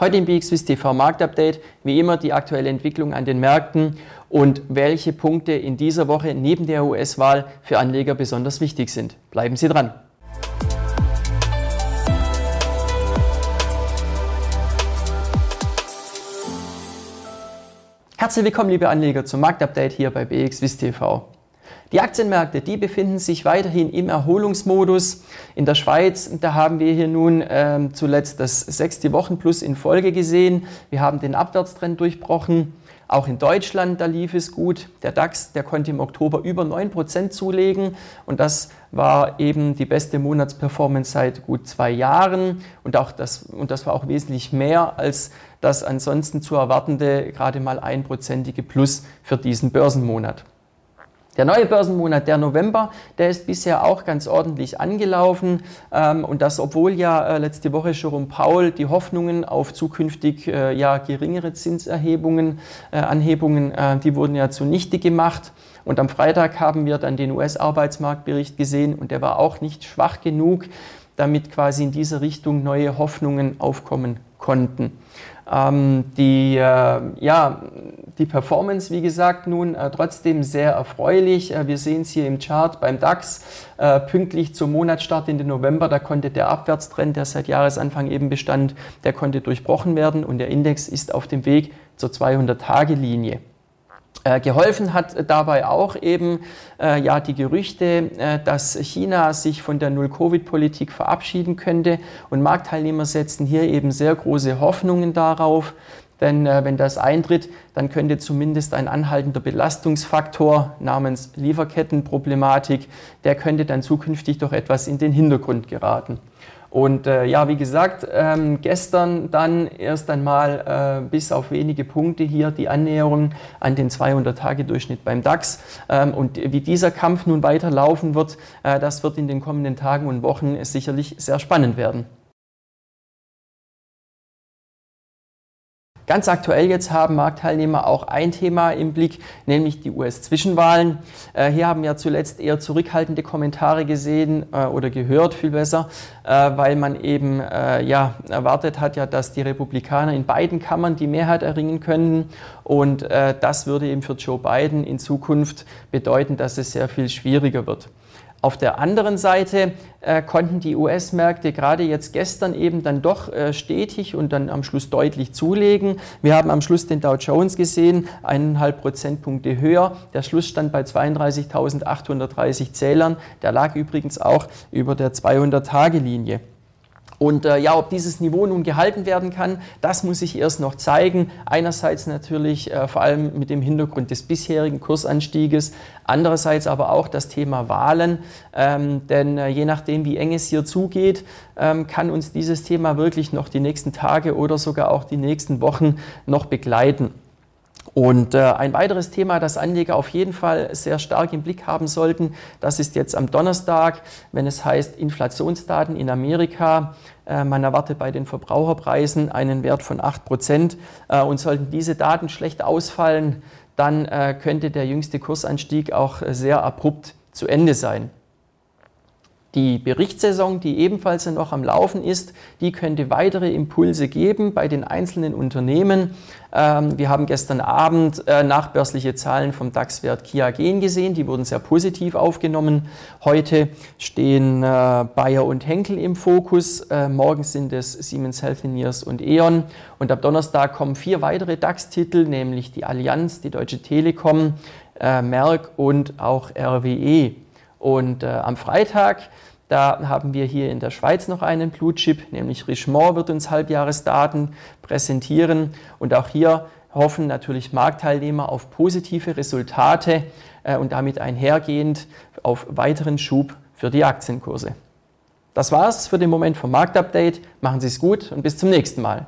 Heute im BXWIS TV Marktupdate, wie immer die aktuelle Entwicklung an den Märkten und welche Punkte in dieser Woche neben der US-Wahl für Anleger besonders wichtig sind. Bleiben Sie dran. Herzlich willkommen, liebe Anleger, zum Marktupdate hier bei BXWIS TV. Die Aktienmärkte, die befinden sich weiterhin im Erholungsmodus. In der Schweiz, da haben wir hier nun ähm, zuletzt das sechste Wochenplus in Folge gesehen. Wir haben den Abwärtstrend durchbrochen. Auch in Deutschland, da lief es gut. Der DAX, der konnte im Oktober über 9% zulegen und das war eben die beste Monatsperformance seit gut zwei Jahren und, auch das, und das war auch wesentlich mehr als das ansonsten zu erwartende gerade mal einprozentige Plus für diesen Börsenmonat. Der neue Börsenmonat, der November, der ist bisher auch ganz ordentlich angelaufen. Ähm, und das, obwohl ja äh, letzte Woche Jerome Paul die Hoffnungen auf zukünftig äh, ja, geringere Zinserhebungen, äh, Anhebungen, die wurden ja zunichte gemacht. Und am Freitag haben wir dann den US-Arbeitsmarktbericht gesehen und der war auch nicht schwach genug, damit quasi in diese Richtung neue Hoffnungen aufkommen konnten. Ähm, die, äh, ja, die Performance, wie gesagt, nun äh, trotzdem sehr erfreulich. Äh, wir sehen es hier im Chart beim DAX. Äh, pünktlich zum Monatsstart in den November, da konnte der Abwärtstrend, der seit Jahresanfang eben bestand, der konnte durchbrochen werden und der Index ist auf dem Weg zur 200-Tage-Linie. Äh, geholfen hat dabei auch eben äh, ja die Gerüchte, äh, dass China sich von der Null-Covid-Politik verabschieden könnte und Marktteilnehmer setzen hier eben sehr große Hoffnungen darauf. Denn äh, wenn das eintritt, dann könnte zumindest ein anhaltender Belastungsfaktor namens Lieferkettenproblematik, der könnte dann zukünftig doch etwas in den Hintergrund geraten. Und äh, ja, wie gesagt, ähm, gestern dann erst einmal äh, bis auf wenige Punkte hier die Annäherung an den 200-Tage-Durchschnitt beim DAX. Ähm, und wie dieser Kampf nun weiterlaufen wird, äh, das wird in den kommenden Tagen und Wochen sicherlich sehr spannend werden. Ganz aktuell jetzt haben Marktteilnehmer auch ein Thema im Blick, nämlich die US-Zwischenwahlen. Äh, hier haben wir zuletzt eher zurückhaltende Kommentare gesehen äh, oder gehört, viel besser, äh, weil man eben äh, ja, erwartet hat, ja, dass die Republikaner in beiden Kammern die Mehrheit erringen können. Und äh, das würde eben für Joe Biden in Zukunft bedeuten, dass es sehr viel schwieriger wird. Auf der anderen Seite äh, konnten die US-Märkte gerade jetzt gestern eben dann doch äh, stetig und dann am Schluss deutlich zulegen. Wir haben am Schluss den Dow Jones gesehen, eineinhalb Prozentpunkte höher. Der Schluss stand bei 32.830 Zählern. Der lag übrigens auch über der 200-Tage-Linie. Und äh, ja, ob dieses Niveau nun gehalten werden kann, das muss sich erst noch zeigen. Einerseits natürlich äh, vor allem mit dem Hintergrund des bisherigen Kursanstieges, andererseits aber auch das Thema Wahlen. Ähm, denn äh, je nachdem, wie eng es hier zugeht, ähm, kann uns dieses Thema wirklich noch die nächsten Tage oder sogar auch die nächsten Wochen noch begleiten. Und äh, ein weiteres Thema, das Anleger auf jeden Fall sehr stark im Blick haben sollten, das ist jetzt am Donnerstag, wenn es heißt Inflationsdaten in Amerika. Äh, man erwartet bei den Verbraucherpreisen einen Wert von 8 Prozent. Äh, und sollten diese Daten schlecht ausfallen, dann könnte der jüngste Kursanstieg auch sehr abrupt zu Ende sein. Die Berichtssaison, die ebenfalls noch am Laufen ist, die könnte weitere Impulse geben bei den einzelnen Unternehmen. Ähm, wir haben gestern Abend äh, nachbörsliche Zahlen vom DAX-Wert Kia Gen gesehen, die wurden sehr positiv aufgenommen. Heute stehen äh, Bayer und Henkel im Fokus, äh, morgen sind es Siemens Healthineers und E.ON und ab Donnerstag kommen vier weitere DAX-Titel, nämlich die Allianz, die Deutsche Telekom, Merck und auch RWE. Und äh, am Freitag, da haben wir hier in der Schweiz noch einen Blutchip, nämlich Richemont wird uns Halbjahresdaten präsentieren. Und auch hier hoffen natürlich Marktteilnehmer auf positive Resultate äh, und damit einhergehend auf weiteren Schub für die Aktienkurse. Das war's für den Moment vom Marktupdate. Machen Sie es gut und bis zum nächsten Mal.